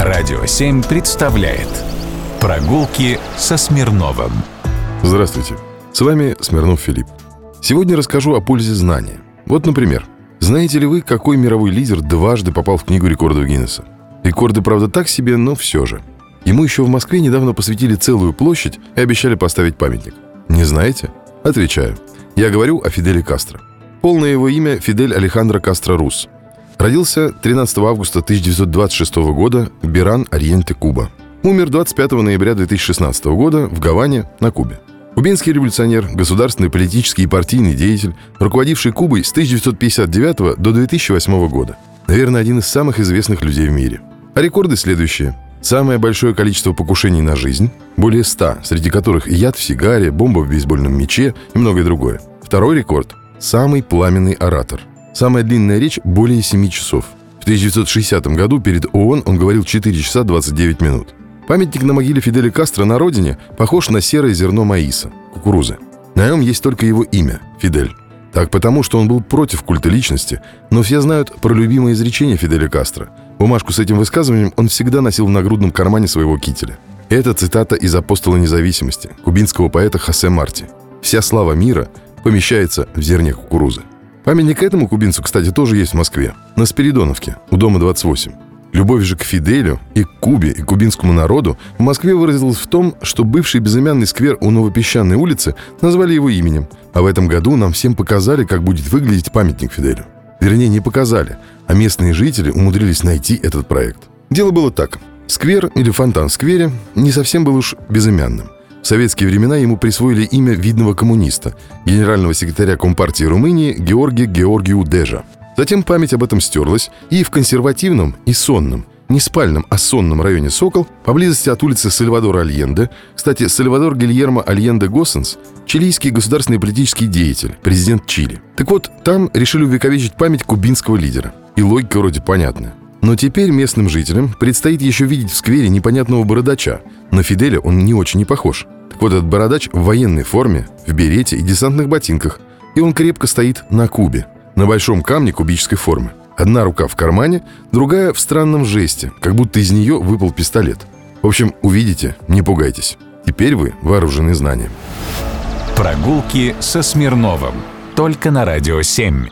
Радио 7 представляет Прогулки со Смирновым Здравствуйте, с вами Смирнов Филипп. Сегодня расскажу о пользе знания. Вот, например, знаете ли вы, какой мировой лидер дважды попал в книгу рекордов Гиннесса? Рекорды, правда, так себе, но все же. Ему еще в Москве недавно посвятили целую площадь и обещали поставить памятник. Не знаете? Отвечаю. Я говорю о Фиделе Кастро. Полное его имя Фидель Алехандро Кастро Рус. Родился 13 августа 1926 года в Биран, Ориенте, Куба. Умер 25 ноября 2016 года в Гаване, на Кубе. Кубинский революционер, государственный политический и партийный деятель, руководивший Кубой с 1959 до 2008 года. Наверное, один из самых известных людей в мире. А рекорды следующие. Самое большое количество покушений на жизнь, более 100, среди которых яд в сигаре, бомба в бейсбольном мяче и многое другое. Второй рекорд – самый пламенный оратор – Самая длинная речь – более 7 часов. В 1960 году перед ООН он говорил 4 часа 29 минут. Памятник на могиле Фиделя Кастро на родине похож на серое зерно маиса, кукурузы. На нем есть только его имя – Фидель. Так потому, что он был против культа личности, но все знают про любимое изречение Фиделя Кастро. Бумажку с этим высказыванием он всегда носил в нагрудном кармане своего кителя. Это цитата из «Апостола независимости» кубинского поэта Хосе Марти. «Вся слава мира помещается в зерне кукурузы». Памятник этому кубинцу, кстати, тоже есть в Москве, на Спиридоновке, у дома 28. Любовь же к Фиделю и к Кубе, и кубинскому народу в Москве выразилась в том, что бывший безымянный сквер у Новопесчаной улицы назвали его именем, а в этом году нам всем показали, как будет выглядеть памятник Фиделю. Вернее, не показали, а местные жители умудрились найти этот проект. Дело было так. Сквер или фонтан в сквере не совсем был уж безымянным. В советские времена ему присвоили имя видного коммуниста, генерального секретаря Компартии Румынии Георгия Георгию Дежа. Затем память об этом стерлась, и в консервативном и сонном, не спальном, а сонном районе Сокол, поблизости от улицы Сальвадора Альенде, кстати, Сальвадор Гильермо Альенде Госсенс, чилийский государственный политический деятель, президент Чили. Так вот, там решили увековечить память кубинского лидера. И логика вроде понятная. Но теперь местным жителям предстоит еще видеть в сквере непонятного бородача. На Фиделя он не очень не похож. Так вот, этот бородач в военной форме, в берете и десантных ботинках. И он крепко стоит на кубе, на большом камне кубической формы. Одна рука в кармане, другая в странном жесте, как будто из нее выпал пистолет. В общем, увидите, не пугайтесь. Теперь вы вооружены знанием. Прогулки со Смирновым. Только на Радио 7.